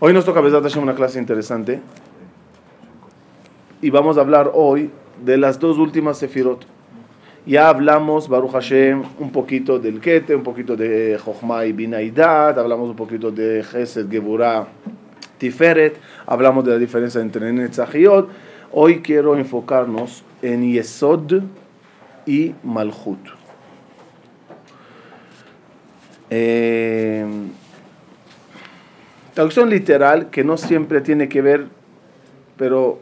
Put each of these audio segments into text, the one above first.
Hoy nos toca Besat Hashem una clase interesante y vamos a hablar hoy de las dos últimas Sefirot. Ya hablamos, Baruch Hashem, un poquito del Kete, un poquito de Jochma y Binaidat, hablamos un poquito de Gesed, Geburah, Tiferet, hablamos de la diferencia entre Netzach y. Hoy quiero enfocarnos en Yesod y Malchut. Eh, Traducción literal que no siempre tiene que ver, pero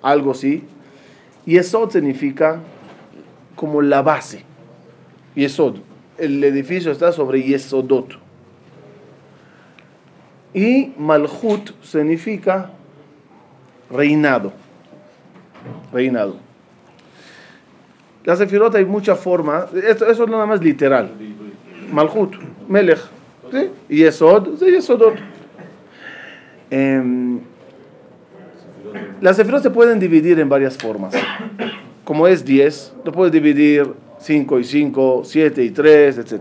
algo sí. Yesod significa como la base. Yesod. El edificio está sobre Yesodot. Y Malhut significa reinado. Reinado. La sefirot hay mucha forma. Eso, eso es nada más literal. Malhut, Melech. ¿sí? Yesod, Yesodot. Eh, las sefirot se pueden dividir en varias formas. Como es 10, lo puedes dividir 5 y 5, 7 y 3, etc.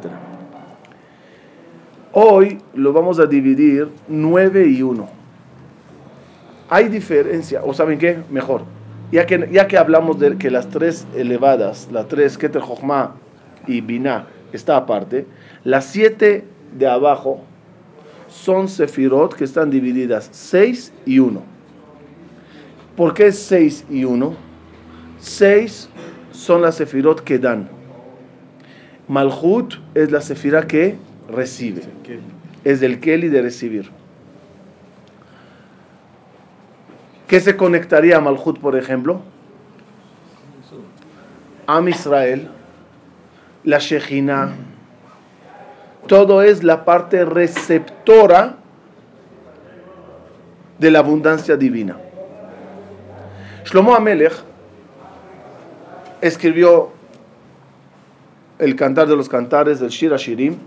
Hoy lo vamos a dividir 9 y 1. Hay diferencia, o saben qué, mejor. Ya que, ya que hablamos de que las tres elevadas, las tres Keter Jochma y Binah, está aparte, las siete de abajo son sefirot que están divididas 6 y 1. ¿Por qué 6 y 1? 6 son las sefirot que dan. Malhut es la sefira que recibe. Es del Keli de recibir. ¿Qué se conectaría a Malhut, por ejemplo? Am Israel, la Shejina, todo es la parte receptora de la abundancia divina. Shlomo Amelech escribió el cantar de los cantares del Shir Shirim,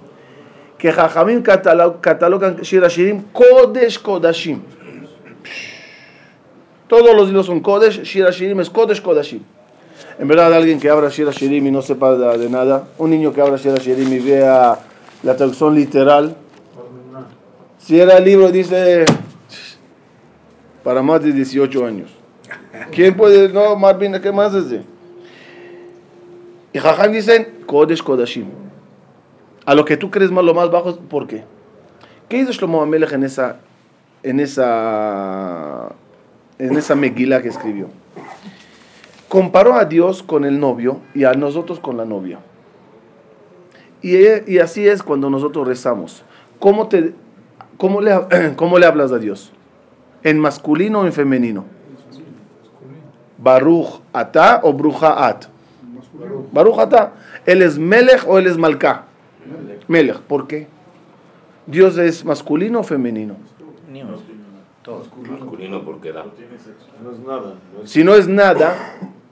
que Jajamim catalogan Shir Shirim Kodesh Kodashim. Todos los hilos son Kodesh, Shir Shirim es Kodesh Kodashim. En verdad, alguien que abra Shir Shirim y no sepa de, nada, un niño que abra Shir Shirim y vea la traducción literal. Si era el libro, dice para más de 18 años. ¿Quién puede? No, Marvin, ¿qué más es? Y Jajam dicen, Kodesh Kodashim. A lo que tú crees más lo más bajo, ¿por qué? ¿Qué hizo Shlomo Amelech en esa, en esa, en esa Megila que escribió? Comparó a Dios con el novio y a nosotros con la novia. Y, así es cuando nosotros rezamos. ¿Cómo, te, cómo, le, ¿Cómo le hablas a Dios? ¿En masculino o en femenino? Baruch ata o bruja at. Baruch ata. ¿Él es melech o él es malka? Melech. ¿Por qué? ¿Dios es masculino o femenino? Masculino porque da. Si no es nada,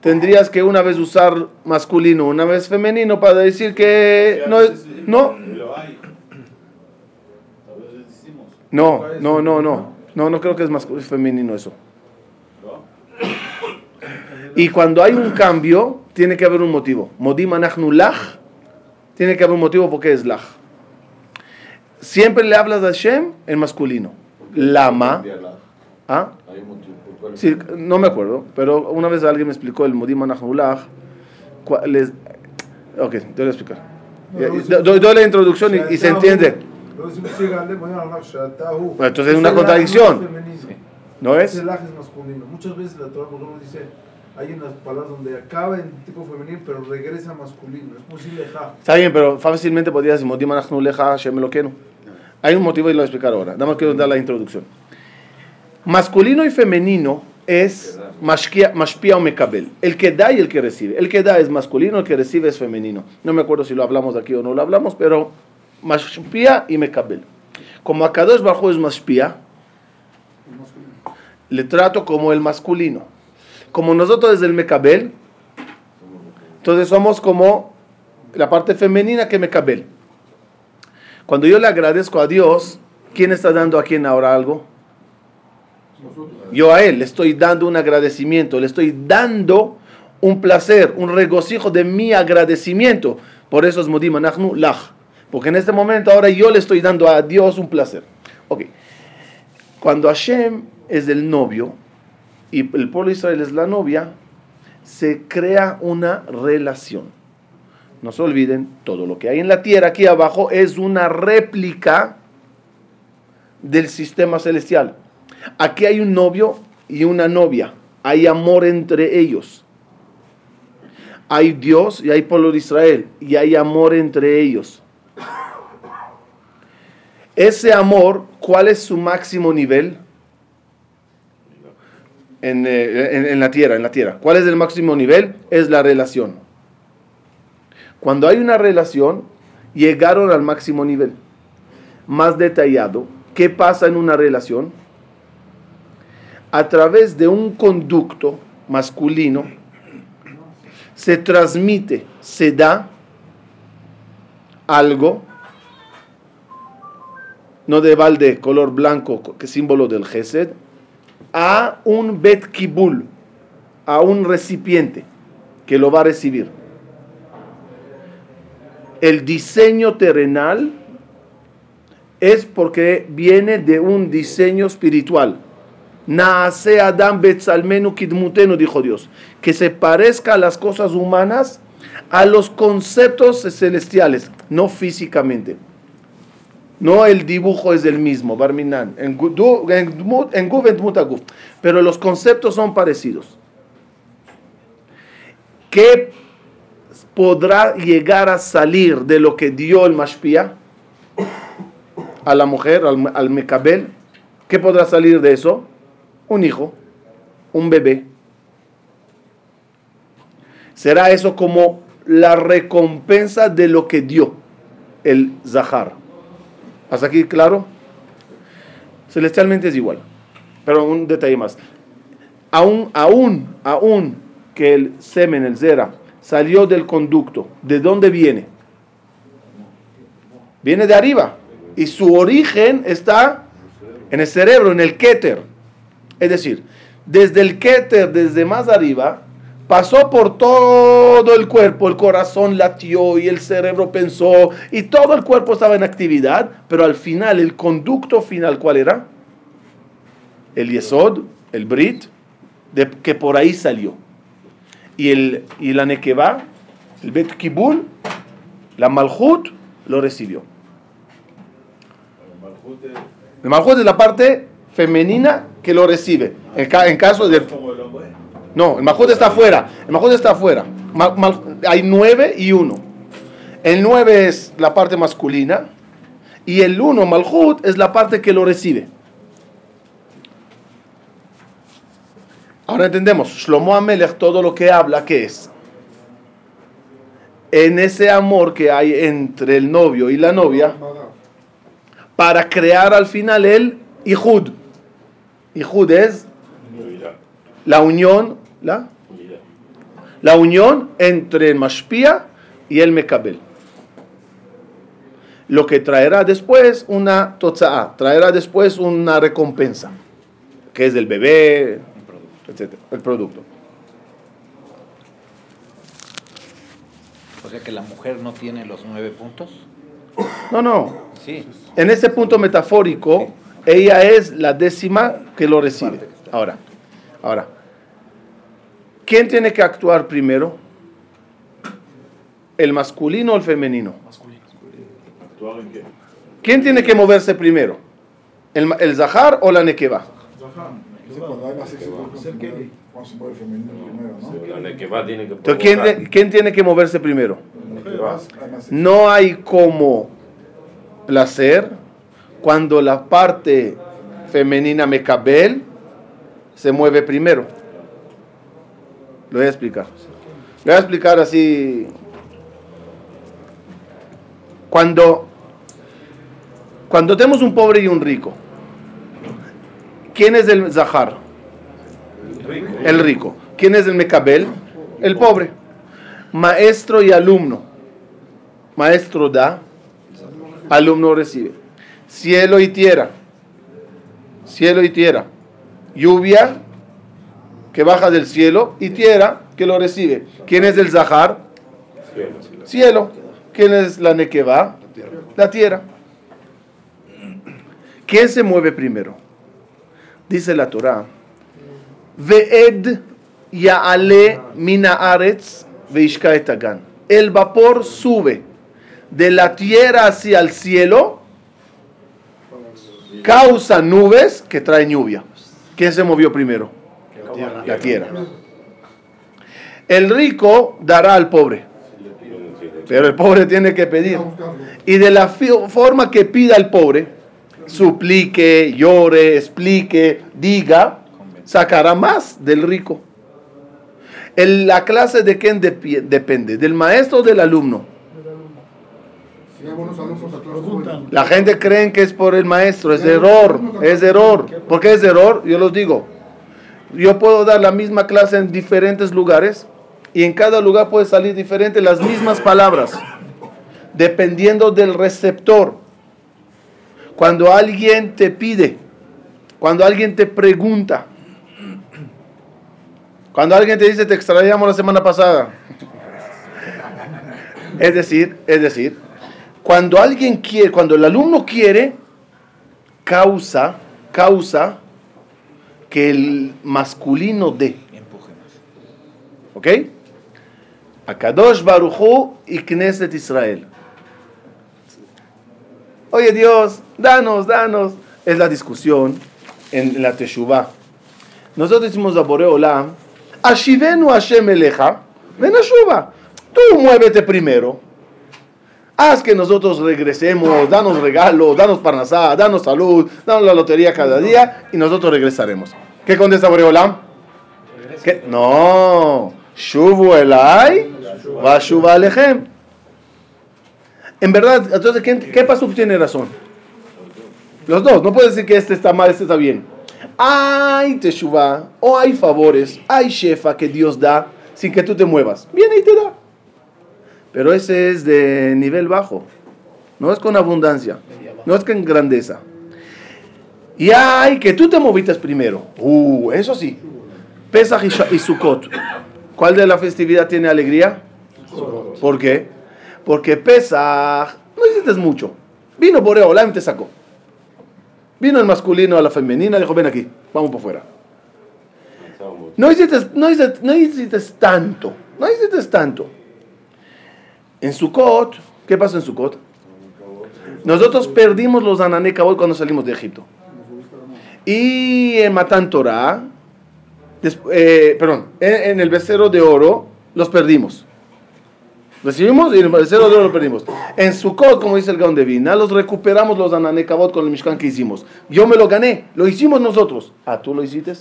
tendrías que una vez usar masculino, una vez femenino para decir que no es, no. No, no, no, no. No, no creo que es masculino, femenino eso. Y cuando hay un cambio, tiene que haber un motivo. Modim lach, tiene que haber un motivo porque es lach. Siempre le hablas a Hashem en masculino. Lama. ¿Ah? Sí, no me acuerdo, pero una vez alguien me explicó el Modim Anahullah. Les... Ok, te voy a explicar. doy, doy, la introducción y, se entiende. entonces es una contradicción. ¿No es? Muchas veces la Torah dice hay unas palabras donde acaba en tipo femenino pero regresa masculino. Es posible Está bien, pero fácilmente podrías decir Eloqueno. Hay un motivo y lo voy a explicar ahora. Nada más quiero dar la introducción. Masculino y femenino es mashpia o mekabel. El que da y el que recibe. El que da es masculino, el que recibe es femenino. No me acuerdo si lo hablamos aquí o no lo hablamos, pero mashpia y mekabel. Como Akadosh Bajo es mashpia, le trato como el masculino. Como nosotros es el mekabel, entonces somos como la parte femenina que mekabel. Cuando yo le agradezco a Dios, ¿quién está dando a quién ahora algo? Yo a Él le estoy dando un agradecimiento, le estoy dando un placer, un regocijo de mi agradecimiento. Por eso es Modim Lach. Porque en este momento ahora yo le estoy dando a Dios un placer. Ok. Cuando Hashem es el novio y el pueblo de Israel es la novia, se crea una relación. No se olviden, todo lo que hay en la tierra aquí abajo es una réplica del sistema celestial. Aquí hay un novio y una novia. Hay amor entre ellos. Hay Dios y hay pueblo de Israel. Y hay amor entre ellos. Ese amor, ¿cuál es su máximo nivel? En, eh, en, la tierra, en la tierra. ¿Cuál es el máximo nivel? Es la relación. Cuando hay una relación, llegaron al máximo nivel. Más detallado, ¿qué pasa en una relación? A través de un conducto masculino se transmite, se da algo no de balde color blanco, que símbolo del Gesed, a un Bet Kibul, a un recipiente que lo va a recibir. El diseño terrenal es porque viene de un diseño espiritual. Naase Adam Betzalmenu Kidmutenu, dijo Dios, que se parezca a las cosas humanas a los conceptos celestiales, no físicamente. No el dibujo es el mismo, Barminan, en pero los conceptos son parecidos. ¿Qué podrá llegar a salir de lo que dio el Mashpia a la mujer, al, al Mecabel? ¿Qué podrá salir de eso? Un hijo, un bebé. Será eso como la recompensa de lo que dio el Zahar. ¿Hasta aquí claro? Celestialmente es igual. Pero un detalle más. Aún, aún, aún que el semen, el zera, salió del conducto, ¿de dónde viene? Viene de arriba. Y su origen está en el cerebro, en el kéter. Es decir, desde el kéter, desde más arriba, Pasó por todo el cuerpo, el corazón latió y el cerebro pensó y todo el cuerpo estaba en actividad, pero al final, el conducto final, ¿cuál era? El Yesod, el Brit, de, que por ahí salió. Y, el, y la Nekeba, el Bet Kibul, la Malhut, lo recibió. El Malhut es la parte femenina que lo recibe. En, en caso de no, el Malhut está afuera. El Malhut está afuera. hay nueve y uno. El nueve es la parte masculina y el uno, Malhut, es la parte que lo recibe. Ahora entendemos, Shlomo Amelech todo lo que habla, ¿qué es? En ese amor que hay entre el novio y la novia, para crear al final el Ihud. Ihud es la unión la, la unión entre el Mashpia y el Mekabel. Lo que traerá después una totza'a, traerá después una recompensa, que es el bebé, etc. El producto. O sea que la mujer no tiene los nueve puntos. No, no. Sí. En ese punto metafórico, ella es la décima que lo recibe. Ahora, ahora, ¿Quién tiene que actuar primero? ¿El masculino o el femenino? Masculino. en qué? ¿Quién tiene que moverse primero? ¿El, el Zahar o la Nekeba? ¿quién, ¿quién tiene que moverse primero? No hay como placer cuando la parte femenina Mekabel se mueve primero. Lo voy a explicar. Lo voy a explicar así. Cuando, cuando tenemos un pobre y un rico, ¿quién es el Zahar? El rico. ¿Quién es el Mecabel? El pobre. Maestro y alumno. Maestro da, alumno recibe. Cielo y tierra. Cielo y tierra. Lluvia que baja del cielo y tierra que lo recibe. ¿Quién es el Zahar? Cielo. ¿Quién es la Nekeba? La tierra. ¿Quién se mueve primero? Dice la Torah, Ve'ed ya'ale mina aretz veishka. El vapor sube de la tierra hacia el cielo, causa nubes que traen lluvia. ¿Quién se movió primero? La tierra. El rico dará al pobre. Pero el pobre tiene que pedir. Y de la forma que pida el pobre, suplique, llore, explique, diga, sacará más del rico. la clase de quién depende, del maestro o del alumno. La gente cree que es por el maestro, es error, es error. ¿Por qué es error? Yo los digo. Yo puedo dar la misma clase en diferentes lugares y en cada lugar puede salir diferente las mismas palabras, dependiendo del receptor. Cuando alguien te pide, cuando alguien te pregunta, cuando alguien te dice te extrañamos la semana pasada. Es decir, es decir, cuando alguien quiere, cuando el alumno quiere, causa, causa que el masculino dé. ¿Ok? Akadosh Baruchu y Knesset Israel. Oye Dios, danos, danos. Es la discusión en la Teshuvah. Nosotros decimos a Boreolam, Ashivenu Hashem Eleja, ven a Tú muévete primero. Haz que nosotros regresemos, danos regalos, danos parnasá, danos salud, danos la lotería cada día y nosotros regresaremos. ¿Qué contesta Boreolam? No, Shuvu Elai, va Shuva Alejem. En verdad, entonces, ¿qué, qué pasó? Tiene razón. Los dos, no puede decir que este está mal, este está bien. Hay teshuva, o hay favores, hay shefa que Dios da sin que tú te muevas. Viene y te da. Pero ese es de nivel bajo. No es con abundancia. No es con grandeza. Y hay que tú te movites primero. Uh, eso sí. Pesach y Sukkot. ¿Cuál de la festividad tiene alegría? ¿Por qué? Porque Pesach no hiciste mucho. Vino Boreolam y te sacó. Vino el masculino a la femenina, dijo, ven aquí, vamos por fuera. No hiciste, no, hiciste, no hiciste tanto, no hiciste tanto. En Sukkot, ¿qué pasó en Sukkot? Nosotros perdimos los Ananekabot cuando salimos de Egipto. Y en Matan Torah, eh, perdón, en, el becerro de oro, los perdimos. Recibimos y en el becerro de oro lo perdimos. En Sukkot, como dice el Gaon de Vina, los recuperamos los Ananekabot con el Mishkan que hicimos. Yo me lo gané, lo hicimos nosotros. Ah, tú lo hiciste,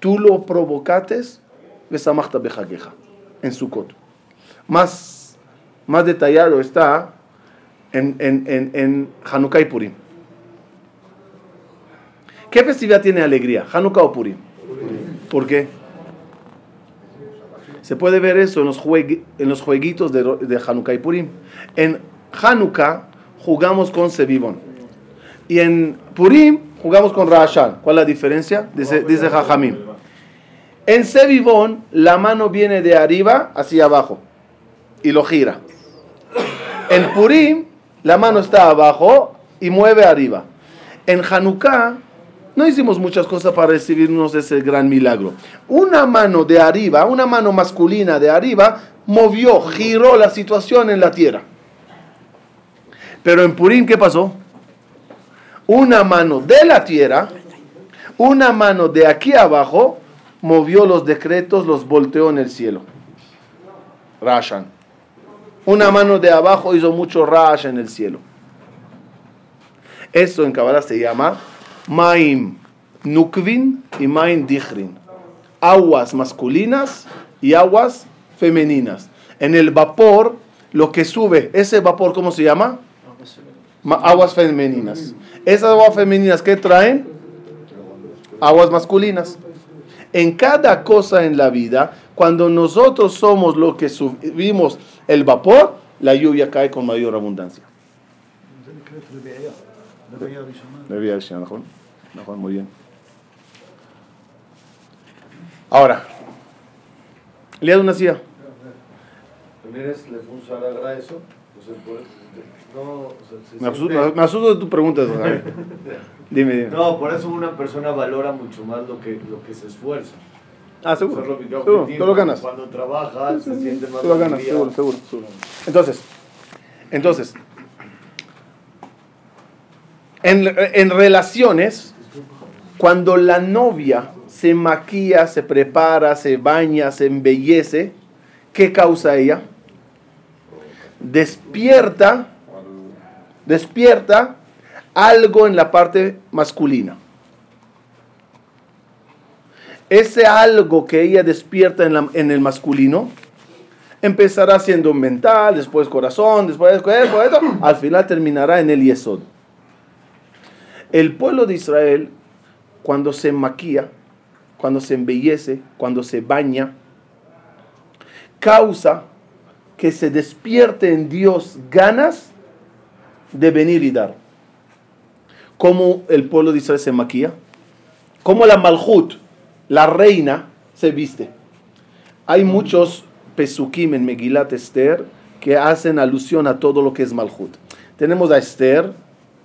tú lo provocaste, en Sukkot. Más, más detallado está en, en, en, en Hanukkah y Purim. ¿Qué festividad tiene alegría? ¿Hanukkah o Purim? ¿Por qué? Se puede ver eso en los, en los jueguitos de, de, Hanukkah y Purim. En Hanukkah jugamos con Sebibón. Y en Purim jugamos con Rashan. ¿Cuál es la diferencia? Dice, dice Jajamim. En Sebibón la mano viene de arriba hacia abajo y lo gira. En Purim la mano está abajo y mueve arriba. En Hanukkah no hicimos muchas cosas para recibirnos ese gran milagro. Una mano de arriba, una mano masculina de arriba, movió, giró la situación en la tierra. Pero en Purim, ¿qué pasó? Una mano de la tierra, una mano de aquí abajo, movió los decretos, los volteó en el cielo. Rashan. Una mano de abajo hizo mucho rash en el cielo. Eso en Kabbalah se llama Maim Nukvin y Maim Dichrin. Aguas masculinas y aguas femeninas. En el vapor, lo que sube, ese vapor, ¿cómo se llama? Aguas femeninas. Esas aguas femeninas, ¿qué traen? Aguas masculinas. En cada cosa en la vida, cuando nosotros somos lo que subimos el vapor, la lluvia cae con mayor abundancia. Muy bien. Ahora, le una silla. Me asusto, siente- me asusto de tu pregunta. Dime, dime. No, por eso una persona valora mucho más lo que, lo que se esfuerza. Ah, Eso seguro. es lo que- Seguro, objetivo. tú lo ganas. Cuando trabaja, se siente más Tú lo ganas, seguro, seguro, seguro. Entonces, entonces, en, en relaciones, cuando la novia se maquilla, se prepara, se baña, se embellece, ¿qué causa ella? Despierta, despierta algo en la parte masculina. Ese algo que ella despierta en, el masculino empezará siendo mental, después corazón, después esto, al final terminará en el yesod. El pueblo de Israel, cuando se maquilla, cuando se embellece, cuando se baña, causa que se despierte en Dios ganas de venir y dar. ¿Cómo el pueblo de Israel se maquilla? ¿Cómo la Malhut, la reina, se viste? Hay muchos pesukim en Megilat Esther que hacen alusión a todo lo que es Malhut. Tenemos a Esther,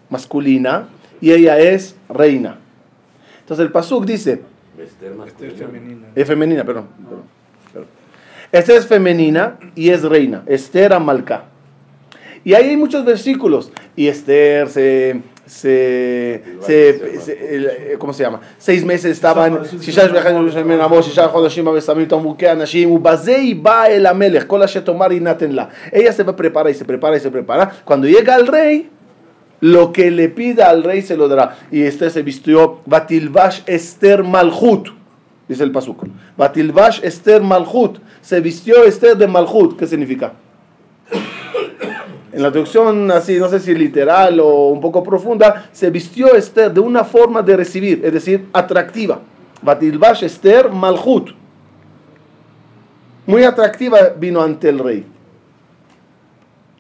masculina, y ella es reina. Entonces el pasuk dice, Esther Este es masculina. femenina. es femenina, perdón. perdón, perdón. Esther es femenina y es reina. Esther Amalcá. Y ahí hay muchos versículos. Y Esther se se, se- se- el- eh, ¿Cómo se llama? Seis meses estaban... שישה שבחים שמן עמו, שישה חודשים ושמים תמרוקי אנשים, ובזה היא באה אל המלך, כל אשר תאמר יינתן לה. Ella se prepara y se prepara y se prepara. Cuando llega al rey, lo que le pida al rey se lo dará. Y Esther se vistió, Batilvash Esther Malhut, dice el pasuk. Batilvash Esther Malhut, se vistió Esther de Malhut. ¿Qué significa? En la traducción así, no sé si literal o un poco profunda, se vistió Esther de una forma de recibir, es decir, atractiva. Batilvash Esther Malhut. Muy atractiva vino ante el rey.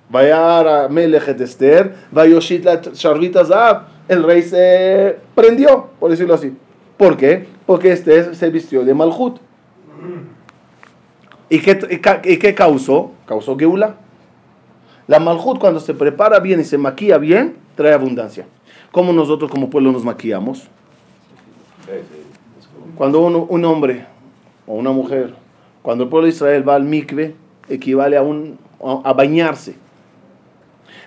Vayar Melech Esther, Vayoshit la Sharvita Zahab. El rey se prendió, por decirlo así. ¿Por qué? Porque Esther se vistió de Malhut. ¿Y qué, y qué causó? Causó Geula. La Malhut cuando se prepara bien y se maquilla bien, trae abundancia. ¿Cómo nosotros como pueblo nos maquillamos? Cuando un hombre o una mujer, cuando el pueblo de Israel va al mikve, equivale a, un, a, a bañarse.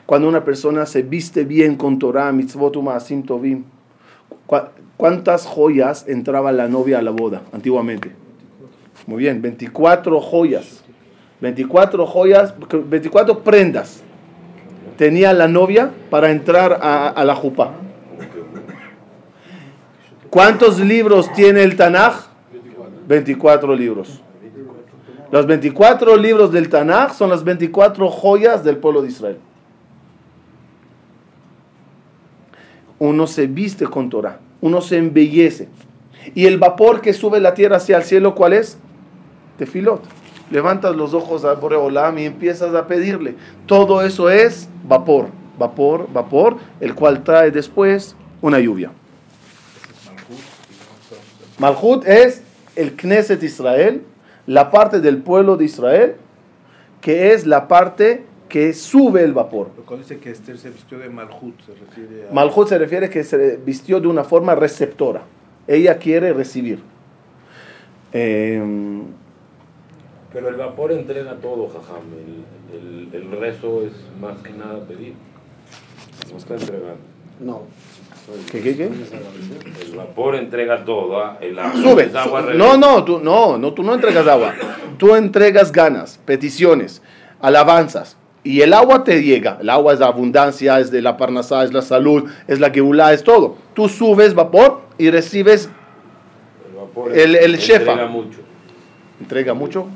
Cuando una persona se viste bien con Torah, mitzvot, umasim, tovim. ¿Cu- ¿Cuántas joyas entraba la novia a la boda antiguamente? Muy bien, 24 joyas. 24 joyas, 24 prendas tenía la novia para entrar a, la jupa. ¿Cuántos libros tiene el Tanaj? 24 libros. Los 24 libros del Tanaj son las 24 joyas del pueblo de Israel. Uno se viste con Torah, uno se embellece. Y el vapor que sube la tierra hacia el cielo, ¿cuál es? Tefilot. Levantas los ojos a Boreolam y empiezas a pedirle. Todo eso es vapor, vapor, vapor, el cual trae después una lluvia. Malhut es el Knesset Israel, la parte del pueblo de Israel, que es la parte que sube el vapor. Cuando dice que Esther se vistió de Malhut, se refiere a... Malhut se refiere que se vistió de una forma receptora. Ella quiere recibir. Eh, Pero el vapor entrega todo, jajam. El, el, el rezo es más que nada pedir. No está entregando. No. ¿Qué, qué, qué? El vapor entrega todo. ¿ah? El agua, Sube. agua No, no, tú no, no, tú no entregas agua. Tú entregas ganas, peticiones, alabanzas. Y el agua te llega. El agua es la abundancia, es de la parnasá, es la salud, es la geulá, es todo. Tú subes vapor y recibes, El vapor El- el entrega shefa. mucho. entrega mucho.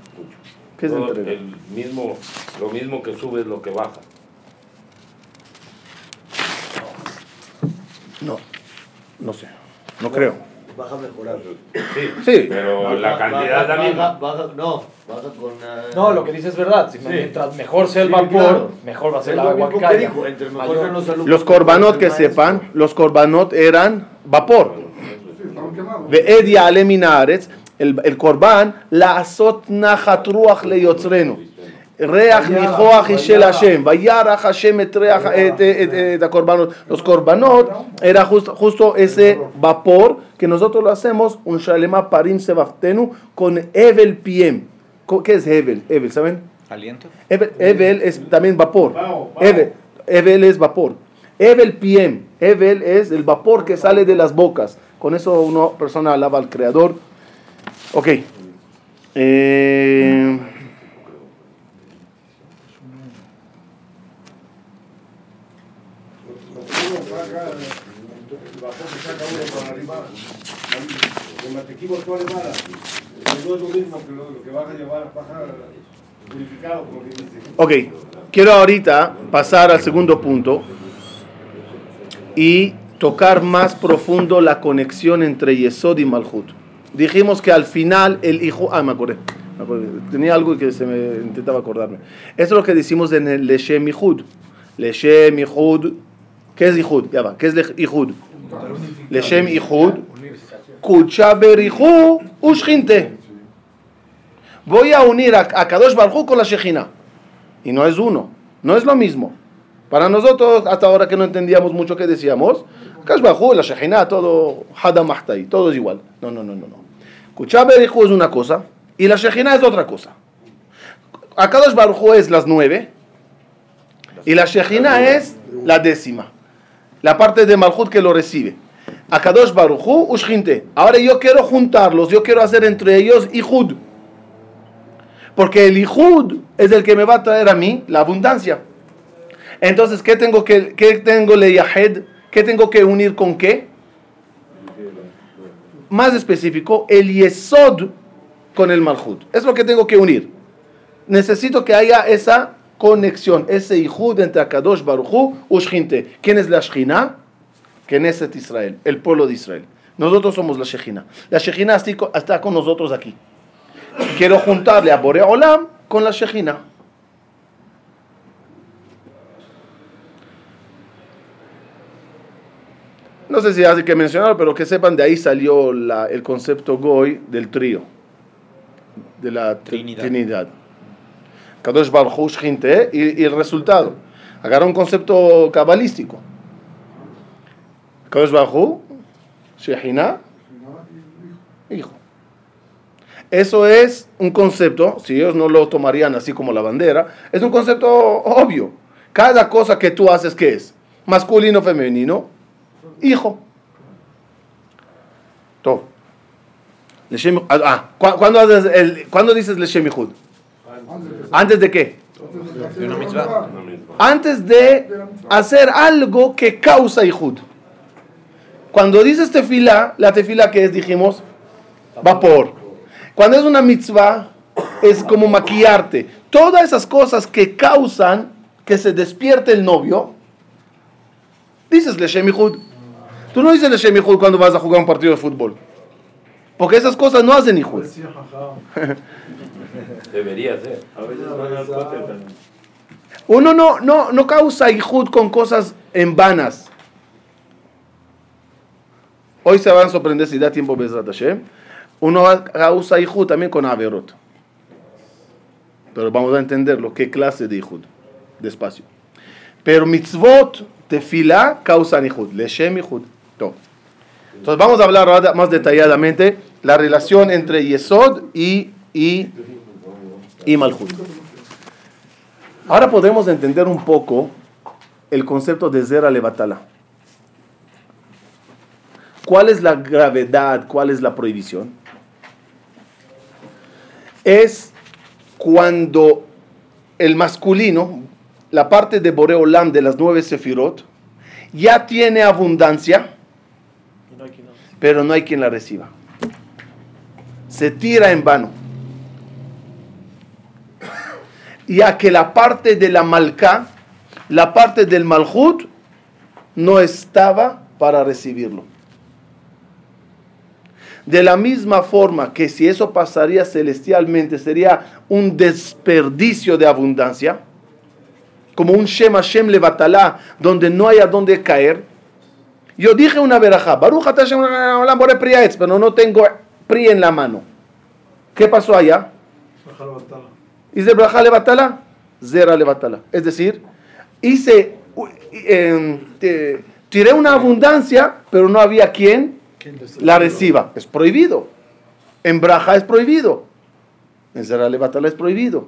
¿Qué es entrega? el mismo, lo mismo que sube es lo que baja. No, no sé, no creo. Baja mejorado. Sí, Sí. pero la Baja- cantidad es la baja- misma. baja- no, baja con... eh, No, lo que dice es verdad. Si Sí. Mientras mejor sea el Sí, vapor, claro. mejor va a ser el agua que que caiga. dijo, entre mejor Mayor. los alumnos, Los corbanot que sepan, los corbanot eran vapor. Sí, estaban el, el corbán, la azot najatruach le yotzrenu. Reach nijoach y shel Hashem. Vayarach Hashem. Los korbanot era justo, justo ese vapor que nosotros lo hacemos, un shalema parim sebachtenu con evel piem. ¿Qué es evel? Evel, ¿saben? Aliento. Evel, evel es también vapor. Evel, evel es vapor. Evel piem. Evel es el vapor que sale de las bocas. Con eso una persona alaba al Creador. Ok. Eh, ok. Quiero ahorita pasar al segundo punto y tocar más profundo la conexión entre Yesod y Malhut. Dijimos que al final el hijo... Ah, me acordé. me acordé. Tenía algo que se me intentaba acordarme. Eso es lo que decimos en el Leshem Ihud. Leshem Ihud. ¿Qué es Ihud? Ya va. ¿Qué es Ihud? Leshem Ihud. Kucha Berihu Ushchinte. Voy a unir a, a Kadosh Baruj con la Shejina. Y no es uno. No es lo mismo. Para nosotros, hasta ahora que no entendíamos mucho qué decíamos, Kadosh Baruj, la Shejina, todo Hada Mahtai, todo es igual. No, no, no. no. Kucha Berihu es una cosa y la Shejina es otra cosa. A Kadosh Baruj es las nueve y la Shejina es la décima. La parte de Malhut que lo recibe. Akadosh Baruchu Ushchinte. Ahora yo quiero juntarlos, yo quiero hacer entre ellos Ihud. Porque el Ihud es el que me va a traer a mí la abundancia. Entonces, ¿qué tengo que qué tengo leyahed? ¿Qué tengo que unir con qué? Más específico, el Yesod con el Malhut. Es lo que tengo que unir. Necesito que haya esa conexión, ese Ihud entre Akadosh Baruchu Ushchinte. ¿Quién es la Shechina? Knesset Israel, el pueblo de Israel. Nosotros somos la Shejina. La Shejina está- con nosotros aquí. Quiero juntarle a Borea Olam con la Shejina. No sé si hace que mencionar, pero que sepan, de ahí salió la- el concepto Goy del trío, de la tri- Trinidad. Trinidad. Kadosh Baruch Shechinte, y, y el resultado. Agarra un concepto cabalístico. Kadosh Baruch Hu, Shejina, hijo. Eso es un concepto, si ellos no lo tomarían así como la bandera, es un concepto obvio. Cada cosa que tú haces, ¿qué es? Masculino, femenino, hijo. Todo. Leshem- ah, ah, ¿cu- ¿cuándo, haces el- ¿cuándo dices Leshem? ¿Antes de qué? Antes de hacer algo que causa Ihud. Cuando dices tefila, la tefila que es, dijimos, vapor. Cuando es una mitzvah, es como maquillarte. Todas esas cosas que causan que se despierte el novio, dices Leshem Ihud. Tú no dices Leshem Ihud cuando vas a jugar un partido de fútbol. Porque esas cosas no hacen. Decía, jajam. Debería ser. A veces van al también. Uno no, no, no causa Ihud con cosas en vanas. Hoy se van a sorprender si da tiempo Bezrat Hashem. Uno causa Ihud también con Averot. Pero vamos a entenderlo, qué clase de Ihud. Despacio. Pero mitzvot, tefila, causan Ihud. Leshem Ihud. Entonces vamos a hablar ahora más detalladamente la relación entre Yesod y, y, y Malhut. Ahora podemos entender un poco el concepto de Zera Levatala. ¿Cuál es la gravedad? ¿Cuál es la prohibición? Es cuando el masculino, la parte de Boreolam de las nueve sefirot, ya tiene abundancia, pero no hay quien la reciba. Se tira en vano. Ya que la parte de la Malká, la parte del Malhut, no estaba para recibirlo. De la misma forma que si eso pasaría celestialmente, sería un desperdicio de abundancia, como un Shem Hashem Levatalá, donde no hay a dónde caer. Yo dije una verajá, Baruch atah Hashem olam borei pri ha'etz", pero no tengo pri en la mano. ¿Qué pasó allá? Bajar la batalla. ¿Y de Braja Levatala? Zera Levatala. Es decir, hice, te- tiré una abundancia, pero no había quien la reciba. Es prohibido. En Braja es prohibido. En Zera Levatala es prohibido.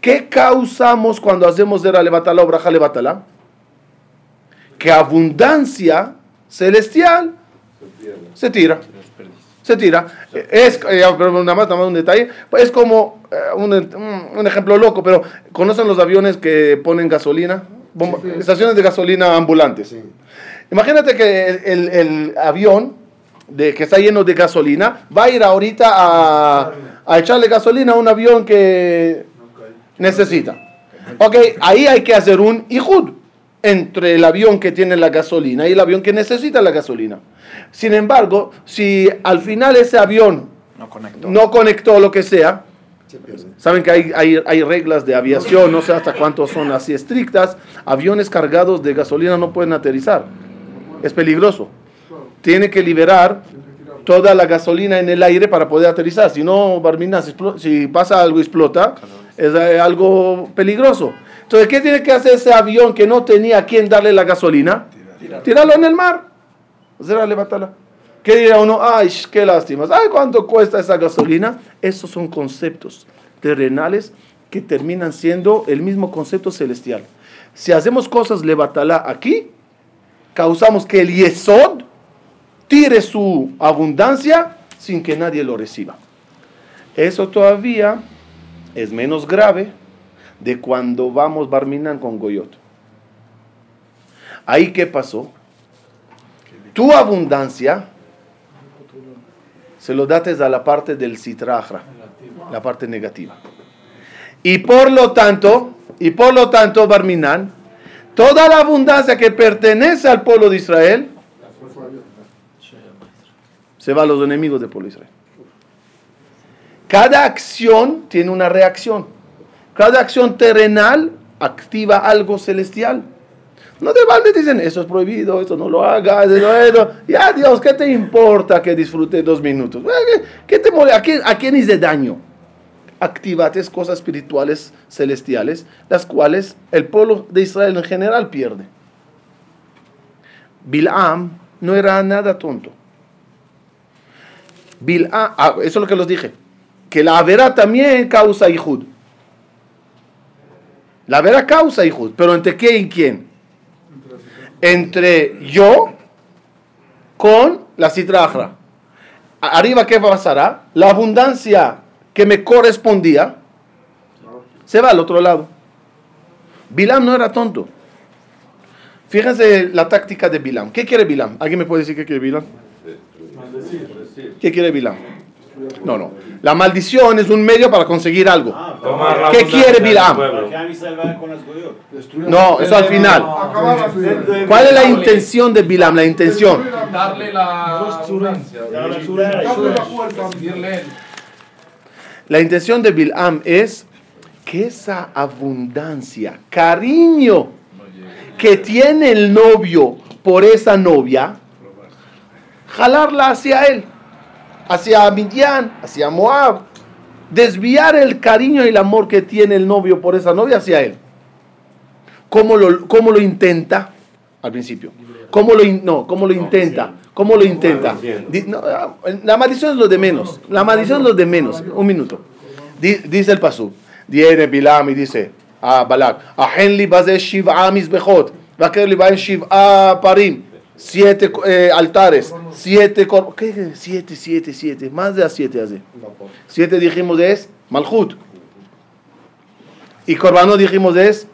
¿Qué causamos cuando hacemos Zera Levatala o Braja Levatala? Que abundancia celestial se tira. Se tira. Es, eh, nada más, nada más un detalle. Es como eh, un, un- un ejemplo loco, pero ¿conocen los aviones que ponen gasolina? Bomba- Estaciones de gasolina ambulantes. Imagínate que el, el avión de, que está lleno de gasolina va a ir ahorita a, a echarle gasolina a un avión que necesita. Ok, ahí hay que hacer un ijud entre el avión que tiene la gasolina y el avión que necesita la gasolina. Sin embargo, si al final ese avión No conectó. no conectó lo que sea, saben que hay, hay, hay reglas de aviación, no sé hasta cuántos son así estrictas, aviones cargados de gasolina no pueden aterrizar. Es peligroso. Tiene que liberar toda la gasolina en el aire para poder aterrizar. Si no, Barmina, si, si pasa algo y explota, es eh, algo peligroso. Entonces, ¿qué tiene que hacer ese avión que no tenía a quién darle la gasolina? Tirarlo en el mar. Zera, levantala. ¿Qué dirá uno? Ay, qué lástima. Ay, cuánto cuesta esa gasolina? Esos son conceptos terrenales que terminan siendo el mismo concepto celestial. Si hacemos cosas levatala aquí, causamos que el Yesod tire su abundancia sin que nadie lo reciba. Eso todavía es menos grave de cuando vamos barminan con Goyot. Ahí qué pasó? Tu abundancia se lo dates a la parte del citrajra, la parte negativa. Y por lo tanto, y por lo tanto, Barminan, toda la abundancia que pertenece al pueblo de Israel se va a los enemigos del pueblo de Israel. Cada acción tiene una reacción. Cada acción terrenal activa algo celestial. No de balde dicen, eso es prohibido, esto no lo hagas, eso, eso. Ya, Dios, ¿qué te importa que disfrute dos minutos? Eh, ¿Qué te mole? ¿A quién, ¿A hice daño? Activates cosas espirituales celestiales, las cuales el pueblo de Israel en general pierde. Bilam no era nada tonto. Bilam, ah, eso es lo que los dije, que la vera también causa hijud. La vera causa hijud, pero ¿entre qué y quién? Entre yo con la citrajra. Arriba, ¿qué pasará? La abundancia que me correspondía se va al otro lado. Bilam no era tonto. Fíjense la táctica de Bilam. ¿Qué quiere Bilam? ¿Alguien me puede decir qué quiere Bilam? ¿Qué quiere Bilam? No, no. La maldición es un medio para conseguir algo. La ¿Qué quiere Bilam? No, eso al final. ¿Cuál es la intención de Bilam? La intención. Darle la. La intención de Bilam es que esa abundancia, cariño que tiene el novio por esa novia, jalarla hacia él, hacia Midian, hacia Moab, desviar el cariño y el amor que tiene el novio por esa novia hacia él. ¿Cómo lo, cómo lo intenta? Al principio. ¿Cómo lo, in- no, ¿cómo lo intenta? ¿Cómo lo intenta? No, ah, la maldición es lo de menos. La maldición es lo de menos. Un minuto. Di- dice el pasú. Viene Bilam y dice a Balak, Ahenli baze shiv'a mizbechot, vaker li baen shiv'a parim, siete eh, altares, siete cor- ¿Qué? Siete, siete, siete. Más de a siete hace. Siete dijimos es Malchut. Y Corbano dijimos es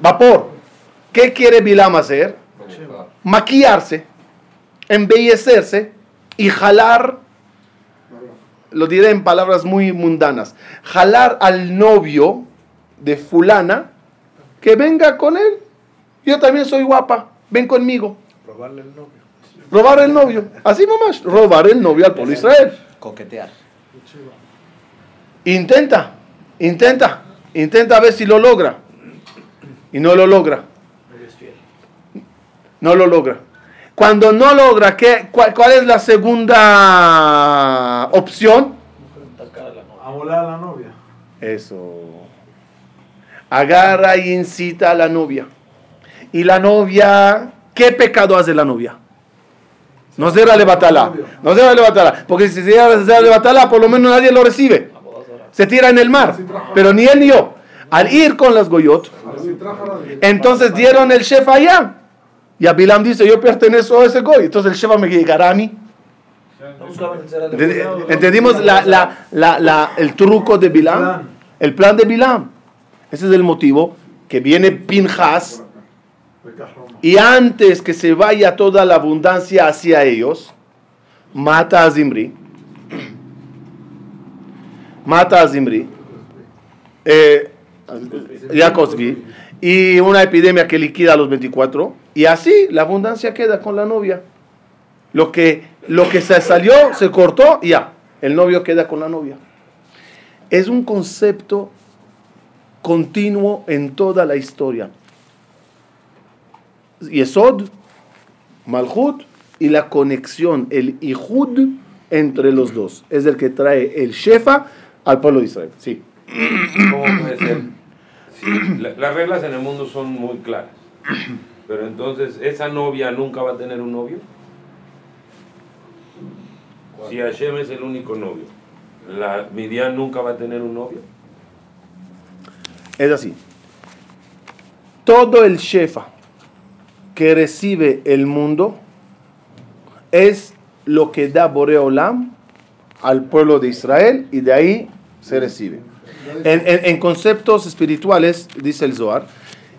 vapor. ¿Qué quiere Bilam hacer? Maquillarse, embellecerse y jalar, lo diré en palabras muy mundanas, jalar al novio de fulana que venga con él. Yo también soy guapa, ven conmigo. Robarle el novio. Robar el novio, así nomás, robar el novio al pueblo Israel. Coquetear. Intenta, intenta, intenta ver si lo logra. Y no lo logra. No lo logra. Cuando no logra, ¿qué, cuál, cuál es la segunda opción? A volar a la novia. Eso. agarra y incita a la novia. Y la novia, ¿qué pecado hace la novia? No se le batala. No se le batala. Porque si se le batala, por lo menos nadie lo recibe. Se tira en el mar. Pero ni él ni yo. Al ir con las goyot, entonces dieron el chef allá. Y a Bilam dice, yo pertenezco a ese goy. Entonces el chef me llegará a mí. ¿Entendimos la, la, la, el truco de Bilam? El plan de Bilam. Ese es el motivo que viene Pinjas y antes que se vaya toda la abundancia hacia ellos, mata a Zimri. Mata a Zimri. Eh, y una epidemia que liquida a los 24. Y así la abundancia queda con la novia. Lo que, lo que se salió, se cortó, y ya. El novio queda con la novia. Es un concepto continuo en toda la historia. Yesod, Malhut y la conexión, el Ihud entre los dos. Es el que trae el Shefa al pueblo de Israel. Sí. ¿Cómo puede ser? las reglas en el mundo son muy claras. Pero entonces, ¿esa novia nunca va a tener un novio? Si Hashem es el único novio, ¿la Midian nunca va a tener un novio? Es así. Todo el Shefa que recibe el mundo es lo que da Boreolam al pueblo de Israel y de ahí se recibe. En, conceptos espirituales, dice el Zohar,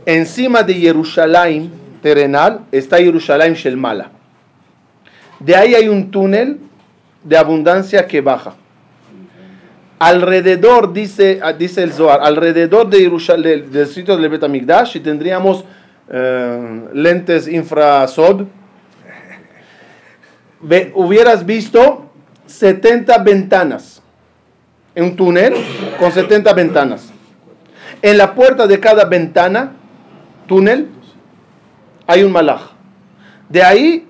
encima de Jerusalén terrenal está Jerusalén Shelmala. De ahí hay un túnel de abundancia que baja. Alrededor, dice, dice el Zohar, alrededor de Jerusalén, del sitio del Betamigdash, tendríamos eh, lentes infrasod, hubieras visto 70 ventanas. En un túnel con 70 ventanas. En la puerta de cada ventana, túnel, hay un malaj. De ahí,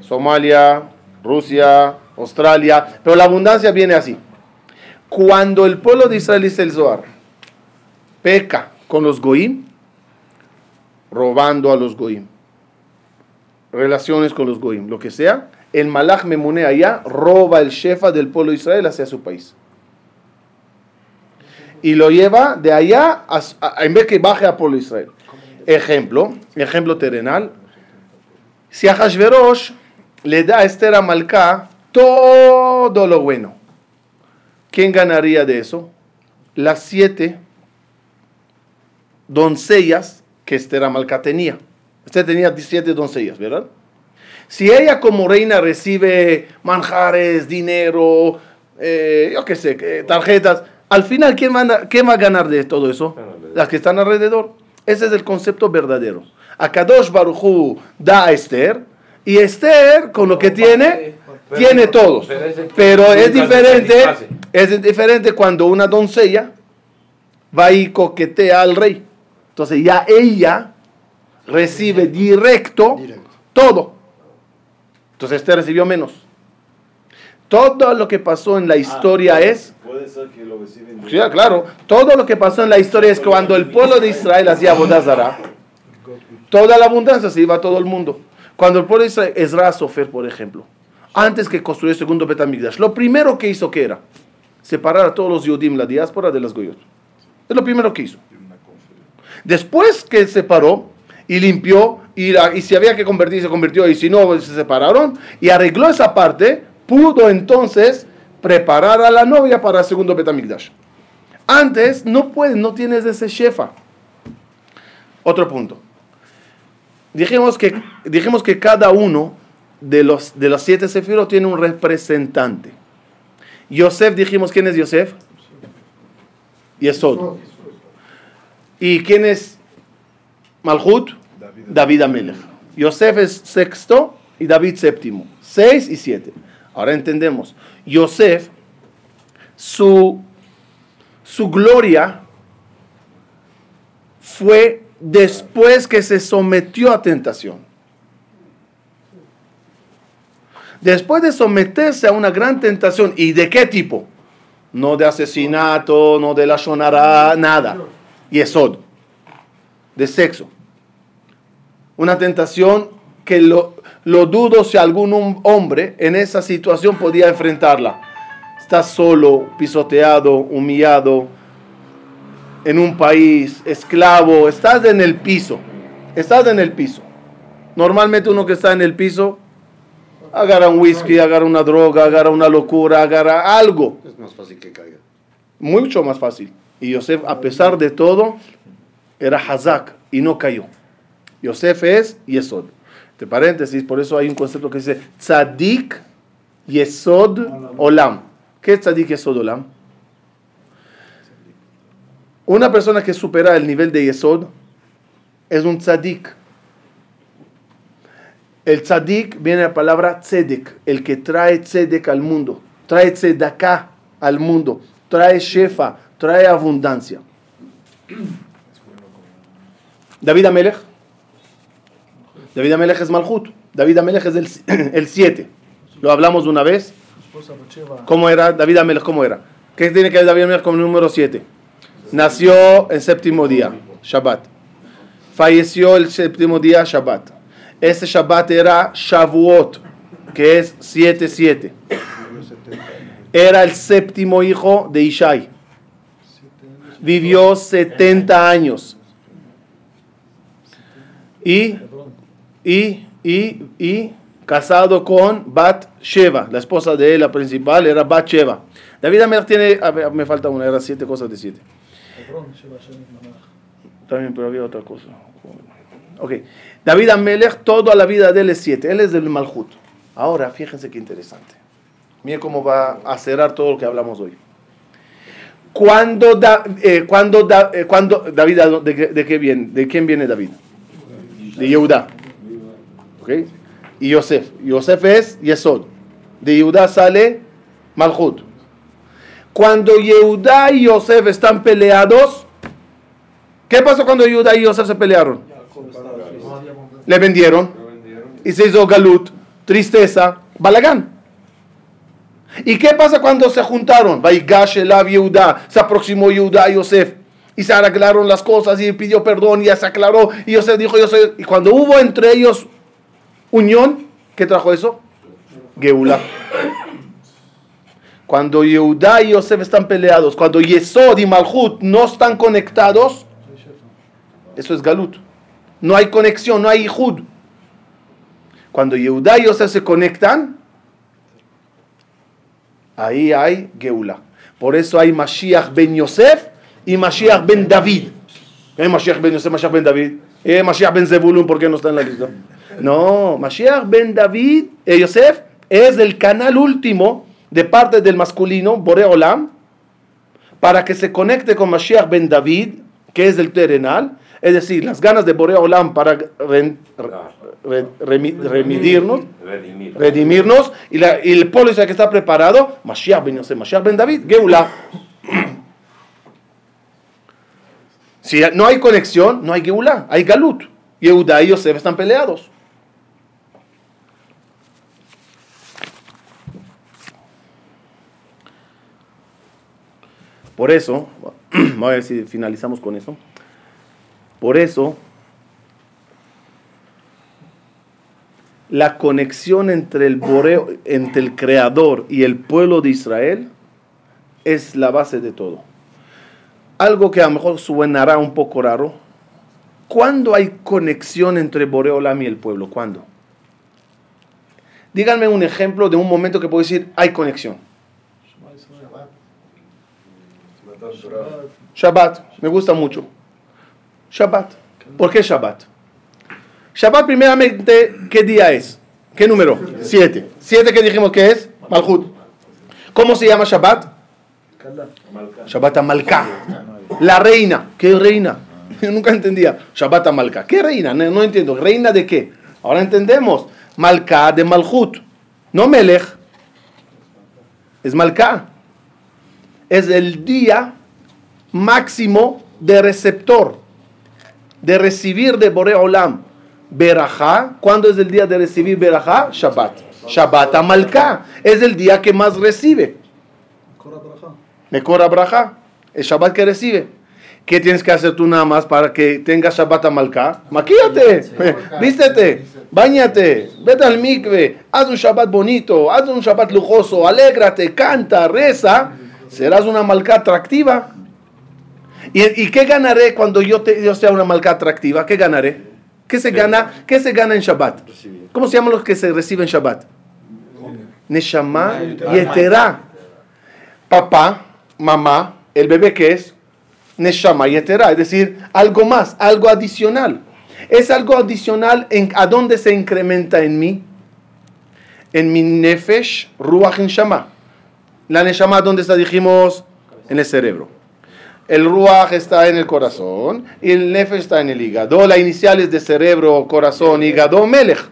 Somalia, Rusia, Australia, pero la abundancia viene así. Cuando el pueblo de Israel dice el Zohar, peca con los goim, robando a los goim, relaciones con los goim, lo que sea, el malach memune allá roba el shefa del pueblo de Israel hacia su país. Y lo lleva de allá, en vez que baje al pueblo de Israel. Ejemplo, ejemplo terrenal. Si a Hashverosh le da a Esther Amalcá todo lo bueno, ¿quién ganaría de eso? Las siete doncellas que Esther Amalcá tenía. Usted tenía 17 doncellas, ¿verdad? Si ella como reina recibe manjares, dinero, eh, yo qué sé, tarjetas, al final, ¿quién, manda, ¿quién va a ganar de todo eso? Las que están alrededor. Ese es el concepto verdadero. Akadosh Baruchu da a Esther y Esther, con lo que tiene, tiene todo. Pero es diferente, es diferente cuando una doncella va y coquetea al rey. Entonces ya ella recibe directo, todo. Entonces este recibió menos. Todo lo que pasó en la ah, historia es... Puede ser que lo reciben. Sí, claro. Todo lo que pasó en la historia es cuando el pueblo de Israel hacía Bodazara, toda la abundancia se iba a todo el mundo. Cuando el pueblo de Israel, Ezra Sofer, por ejemplo, antes que construyó el segundo Betamigdash, lo primero que hizo que era separar a todos los Yudim, la diáspora, de las Goyot. Es lo primero que hizo. Después que separó y limpió, y, si había que convertir, se convirtió, y si no, se separaron, y arregló esa parte, pudo entonces preparar a la novia para el segundo Betamigdash. Antes no puedes, no tienes ese shefa. Otro punto. Dijimos que, dijimos que cada uno de los, de los siete sefirot tiene un representante. Yosef, dijimos, ¿quién es Yosef? Yesod. ¿Y quién es Malhut? David Amelech. Yosef es sexto y David séptimo. Seis y siete. Ahora entendemos. Yosef, su, su gloria fue después que se sometió a tentación. Después de someterse a una gran tentación, ¿y de qué tipo? No de asesinato, no de la shonara, nada. Yesod. De sexo. Una tentación que lo, lo dudo si algún hom- hombre en esa situación podía enfrentarla. Estás solo, pisoteado, humillado, en un país, esclavo, estás en el piso. Estás en el piso. Normalmente uno que está en el piso agarra un whisky, agarra una droga, agarra una locura, agarra algo. Es más fácil que caiga. Mucho más fácil. Y Yosef, a pesar de todo, era Hazak y no cayó. Yosef es Yesod. Entre paréntesis, por eso hay un concepto que dice Tzadik Yesod Olam. ¿Qué es Tzadik Yesod Olam? Una persona que supera el nivel de Yesod es un Tzadik. El Tzadik viene de la palabra Tzedek, el que trae Tzedek al mundo, trae Tzedaká al mundo, trae Shefa, trae abundancia. David Amelech. David Amelech es Malhut. David Amelech es el- el 7. Lo hablamos una vez. ¿Cómo era? David Amelech, ¿cómo era? ¿Qué tiene que ver David Amelech con el número 7? Nació el séptimo día, Shabbat. Falleció el séptimo día, Shabbat. Ese Shabbat era Shavuot, que es 7-7. Era el séptimo hijo de Ishai. Vivió 70 años. Y, y, y, y casado con Bat Sheva, la esposa de él, la principal, era Bat Sheva. David Amelech tiene, me falta una, era siete cosas de siete. También, pero había otra cosa. Ok. David Amelech, toda la vida de él es siete. Él es del Malhut. Ahora, fíjense qué interesante. Miren cómo va a cerrar todo lo que hablamos hoy. Cuando, da- eh, cuando, da- eh, cuando David, ¿de, de qué viene? ¿De quién viene David? De Yehuda. ¿Ok? Y Yosef. Yosef es Yesod. De Yehuda sale Malhut. Cuando Yehuda y Yosef están peleados, ¿qué pasó cuando Yehuda y Yosef se pelearon? Le vendieron y se hizo galut, tristeza, balagán. ¿Y qué pasa cuando se juntaron? Vaigash Yehuda, se aproximó Yehuda y Yosef y se arreglaron las cosas y pidió perdón y ya se aclaró y Yosef dijo yo soy y cuando hubo entre ellos unión, ¿qué trajo eso? Geula. Cuando Yehuda y Yosef están peleados, cuando Yesod y Malhut no están conectados, eso es galut. No hay conexión, no hay Yehud. Cuando Yehuda y Yosef se conectan, ahí hay Geula. Por eso hay Mashiach ben Yosef y Mashiach ben David. ¿Qué hay Mashiach ben Yosef, Mashiach ben David? ¿Eh, Mashiach ben Zebulun, ¿por qué no está en la lista? No, Mashiach ben David, eh, Yosef, es el canal último de parte del masculino, Bore Olam, para que se conecte con Mashiach ben David, que es el terrenal, es decir, las ganas de Borea Olam para re- remi- remidirnos, Redimir. redimirnos, y, la- y el Israel que está preparado, Mashiach ben Yosef, Mashiach ben David, Geula. Si no hay conexión, no hay Geula, hay Galut. Yehuda y Yosef están peleados. Por eso, vamos a ver si finalizamos con eso. Por eso, la conexión entre el boreo, entre el creador y el pueblo de Israel es la base de todo. Algo que a lo mejor suenará un poco raro. ¿Cuándo hay conexión entre Boreolam y el pueblo? ¿Cuándo? Díganme un ejemplo de un momento que puedo decir hay conexión. Shabbat, me gusta mucho. Shabbat. ¿Por qué Shabbat? Shabbat primeramente, ¿qué día es? ¿Qué número? Siete. Siete que dijimos que es Malhut. ¿Cómo se llama Shabbat? Shabbat Amalcá. La reina. ¿Qué reina? Yo nunca entendía. Shabbat Amalcá. ¿Qué reina? No, entiendo. ¿Reina de qué? Ahora entendemos. Malcá de Malhut. No Melech. Es Malcá. Es el día máximo de receptor. De recibir de Bore Olam. Berajá. ¿Cuándo es el día de recibir Berajá? Shabbat. Shabbat Amalcá. Es el día que más recibe. Me cobra braja, el Shabbat que recibe. ¿Qué tienes que hacer tú nada más para que tengas Shabbat Amalcá? Maquíate, vístete, bañate, vete al mikve, haz un Shabbat bonito, haz un Shabbat lujoso, alégrate, canta, reza, serás una Amalcá atractiva. ¿Y, y qué ganaré cuando yo, te- yo sea una Amalcá atractiva? ¿Qué ganaré? ¿Qué se gana? ¿Qué se gana en Shabbat? ¿Cómo se llaman los que se reciben en Shabbat? Neshama y Eterá. Papá, mamá, el bebé que es Neshama y Eterá, es decir, algo más, algo adicional. Es algo adicional en a dónde se incrementa en mí, en mi nefesh, ruach neshama. La neshama, ¿dónde está? Dijimos, en el cerebro. El ruach está en el corazón y el nefesh está en el hígado. La inicial es de cerebro, corazón, hígado, melech.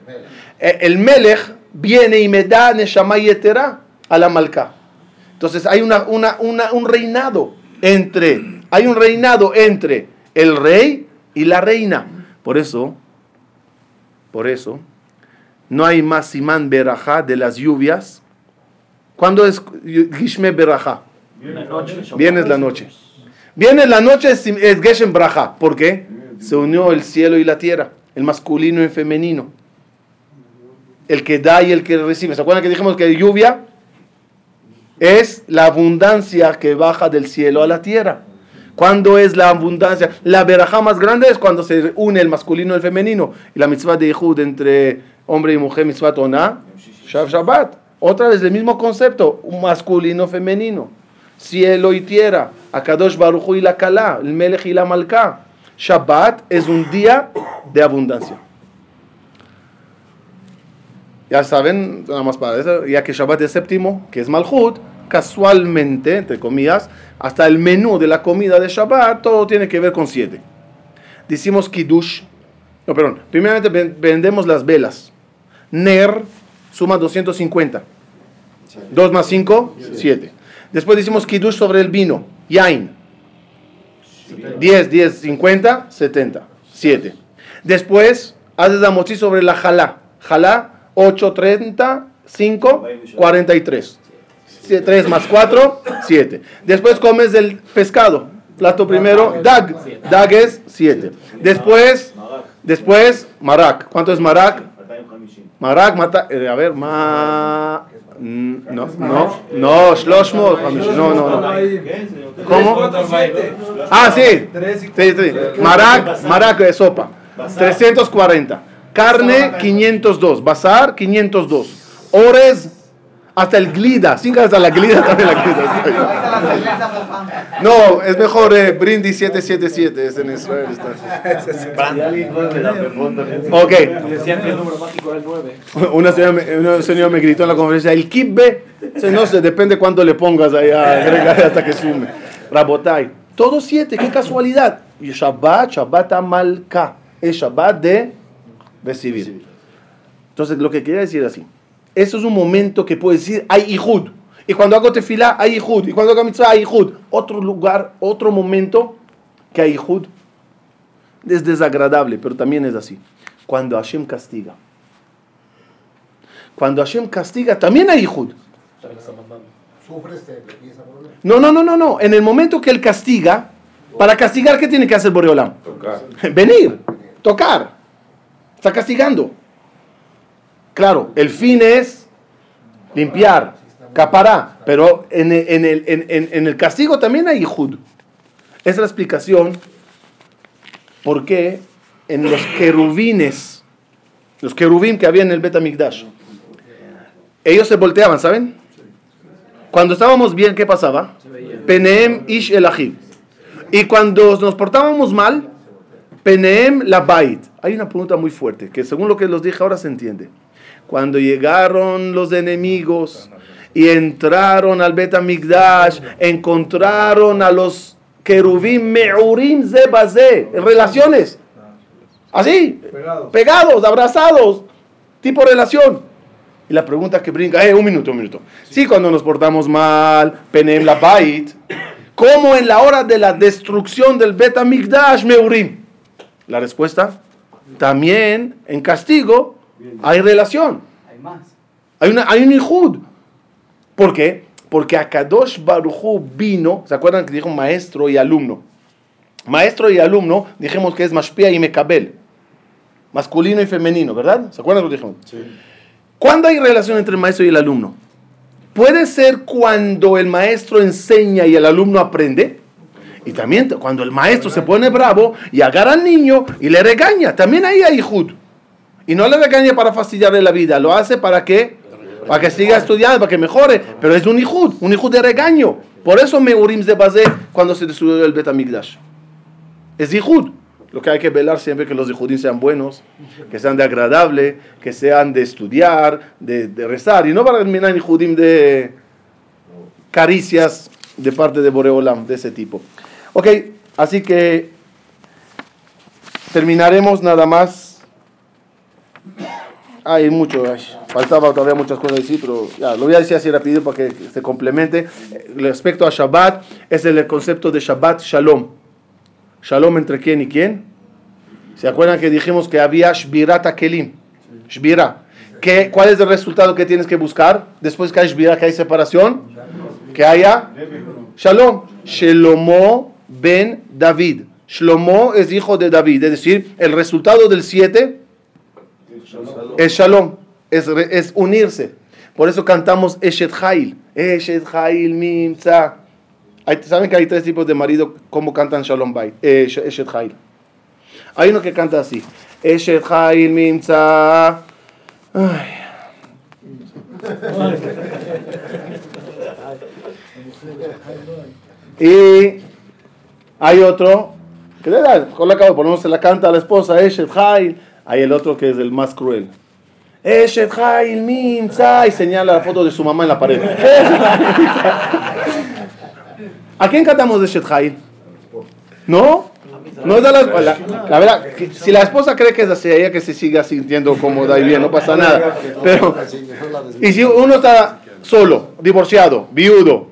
Eh, El melech viene y me da neshama y a la malca. Entonces hay una, una, una- un reinado entre, hay un reinado entre el rey y la reina. Por eso, por eso, no hay más simán berajá de las lluvias. ¿Cuándo es Gishme berajá? Viernes la noche. Viernes la noche es, es Geshem Braja. ¿Por qué? Se unió el cielo y la tierra, el masculino y el femenino. El que da y el que recibe. ¿Se acuerdan que dijimos que lluvia es la abundancia que baja del cielo a la tierra? ¿Cuándo es la abundancia? La verajá más grande es cuando se une el masculino y el femenino. Y la mitzvah de Yehud entre hombre y mujer, mitzvah toná, Shav Shabbat. Otra vez el mismo concepto, un masculino femenino. Cielo y tierra, Akadosh Baruchu y la Kalá, el Melech y la Malká. Shabbat es un día de abundancia. Ya saben, nada más para eso, ya que Shabbat es séptimo, que es Malchut, casualmente, entre comillas, hasta el menú de la comida de Shabbat, todo tiene que ver con siete. Decimos Kiddush, no, perdón, primeramente ven- vendemos las velas. Ner suma 250. 2 más 5, 7. Después decimos Kiddush sobre el vino, Yain. 10, 10, 50, 70, 7. Después haces la mochi sobre la jalá. Jalá, 8, 30, 5, 43. 3 más 4, 7. Después comes el pescado. Plato primero, dag. Dag es 7. Después, después, marak. ¿Cuánto es marak? Marak, mata, eh, a ver, ma... mm, No, no, no, shloshmot, hamish- no, no, no. ¿Cómo? Ah, sí. Sí, sí. Marak, marak de sopa. 340. Carne, 502. Bazar, 502. Ores, hasta el glida. Sin hasta la glida también la glida. No, es mejor eh, brindis 777. Es en Israel. Está. Ok. Decían que el número mágico era el 9. Una señora, me- una señora me gritó en la conferencia, el kibbe, no sé, depende cuánto le pongas allá, agregar hasta que sume. Rabotai, todos siete, qué casualidad. Y Shabbat, Shabbat Amalka, es Shabbat de recibir. Entonces, lo que quería decir así, eso es un momento que puedo decir, hay Ihud. Y cuando hago tefilá, hay Ihud. Y cuando hago mitzvah, hay Ihud. Otro lugar, otro momento que hay Ihud. Es desagradable, pero también es así. Cuando Hashem castiga. Cuando Hashem castiga, también hay Ihud. No, no, no, no, no. En el momento que él castiga, para castigar, ¿qué tiene que hacer Boreolam? Tocar. Venir, tocar. Está castigando. Claro, el fin es limpiar, capará, pero en el, castigo también hay Ihud. Esa es la explicación por qué en los querubines, los querubín que había en el Betamigdash, ellos se volteaban, ¿saben? Cuando estábamos bien, ¿qué pasaba? Peneem ish el. Y cuando nos portábamos mal, Peneem la bait. Hay una pregunta muy fuerte que según lo que los dije ahora se entiende. Cuando llegaron los enemigos y entraron al Betamigdash, encontraron a los querubim meurim zebazé, en relaciones. Así, Pegados. pegados, abrazados, tipo relación. Y la pregunta que brinca, eh, un minuto, un minuto. Sí, cuando nos portamos mal, penem la bait, ¿cómo en la hora de la destrucción del Bet Amigdash Meurim? La respuesta, también en castigo hay relación. Hay más. Hay, una, hay un ihud. ¿Por qué? Porque Akadosh Barujú vino, ¿se acuerdan que dijo maestro y alumno? Maestro y alumno dijimos que es Mashpia y Mekabel, masculino y femenino, ¿verdad? ¿Se acuerdan lo que dijimos? ¿Cuándo hay relación entre el maestro y el alumno? Puede ser cuando el maestro enseña y el alumno aprende. Y también cuando el maestro se pone bravo y agarra al niño y le regaña. También ahí hay Ihud. Y no le regaña para fastidiarle la vida, lo hace para que, para que siga estudiando, para que mejore. Pero es un Ihud, un Ihud de regaño. Por eso me urim de base cuando se destruyó el Betamigdash. Es Ihud. Lo que hay que velar siempre que los Ihudim sean buenos, que sean de agradable, que sean de estudiar, de, de rezar. Y no para terminar Ihudim de caricias de parte de Boreolam, de ese tipo. Ok, así que terminaremos nada más. Hay mucho, ay, faltaba todavía muchas cosas decir, pero ya, lo voy a decir así rápido para que se complemente. Respecto a Shabbat, es el concepto de Shabbat Shalom. Shalom entre quién y quién. ¿Se acuerdan que dijimos que había Shbirat Kelim? Shbira. ¿Qué, ¿Cuál es el resultado que tienes que buscar? Después que hay Shbira, que hay separación, que haya Shalom. Shelomo ben David. Shlomo es hijo de David, es decir, el resultado del 7 es Shalom, es, es unirse. Por eso cantamos Eshet Hail. Eshet Hail ¿Saben que hay tres tipos de marido? ¿Cómo cantan Shalom Bay? Eh, Sh- Eshet Hail. Hay uno que canta así. Eshet Hail Mimza. Ay. Y hay otro que le da, con la cabo, por lo menos se la canta a la esposa, Eshet Hail. Hay el otro que es el más cruel. Eshet. Y señala la foto de su mamá en la pared. ¿A quién cantamos Eshet Hail? ¿No? No es de la, la, la verdad, si la esposa cree que es así, ella que se siga sintiendo cómoda y bien, no pasa nada. Pero, y si uno está solo, divorciado, viudo,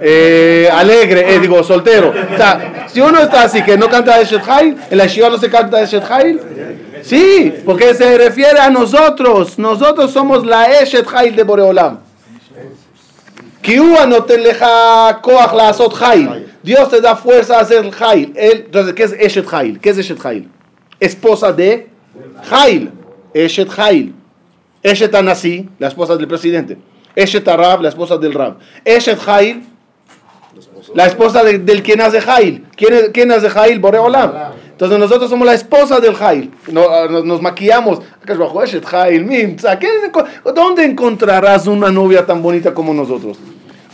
eh, alegre, eh, digo, soltero. O sea, si uno está así que no canta Eshet Hail, en la Shiva no se canta Eshet Hail. Sí, porque se refiere a nosotros. Nosotros somos la Eshet Hail de Boreolam. Dios te da fuerza a hacer el Hail. Entonces, ¿qué es Eshet Hail? ¿Qué es Eshet Hail? Esposa de Hail. Eshet Hail. Eshet Anasi, la esposa del presidente. Eshet Arab, la esposa del Rab. Eshet Hail, la esposa de, del quien hace Hail. ¿Quién, ¿Quién hace Boreolam. Entonces nosotros somos la esposa del Hail. No- nos, nos maquillamos. Akash Baruj Hu, Eshet Hail, Mimza. ¿Qué- ¿Dónde encontrarás una novia tan bonita como nosotros?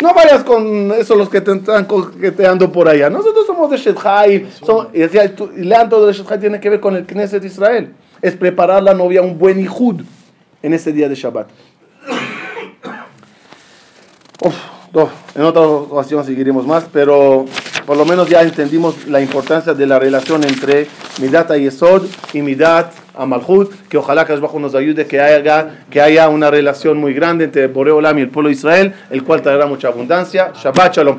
No vayas con esos los que te están coqueteando por allá. Nosotros somos de somos- y decía, lean todo de Eshet Hail, tiene que ver con el Knesset de Israel. Es preparar la novia un buen Ihud en ese día de Shabbat. Uf, no, en otra ocasión seguiremos más, pero por lo menos ya entendimos la importancia de la relación entre Midat Yesod y Midat Amalhut, que ojalá que Bajo nos ayude que haya, que haya una relación muy grande entre Boreolam y el pueblo de Israel, el cual traerá mucha abundancia. Shabbat Shalom.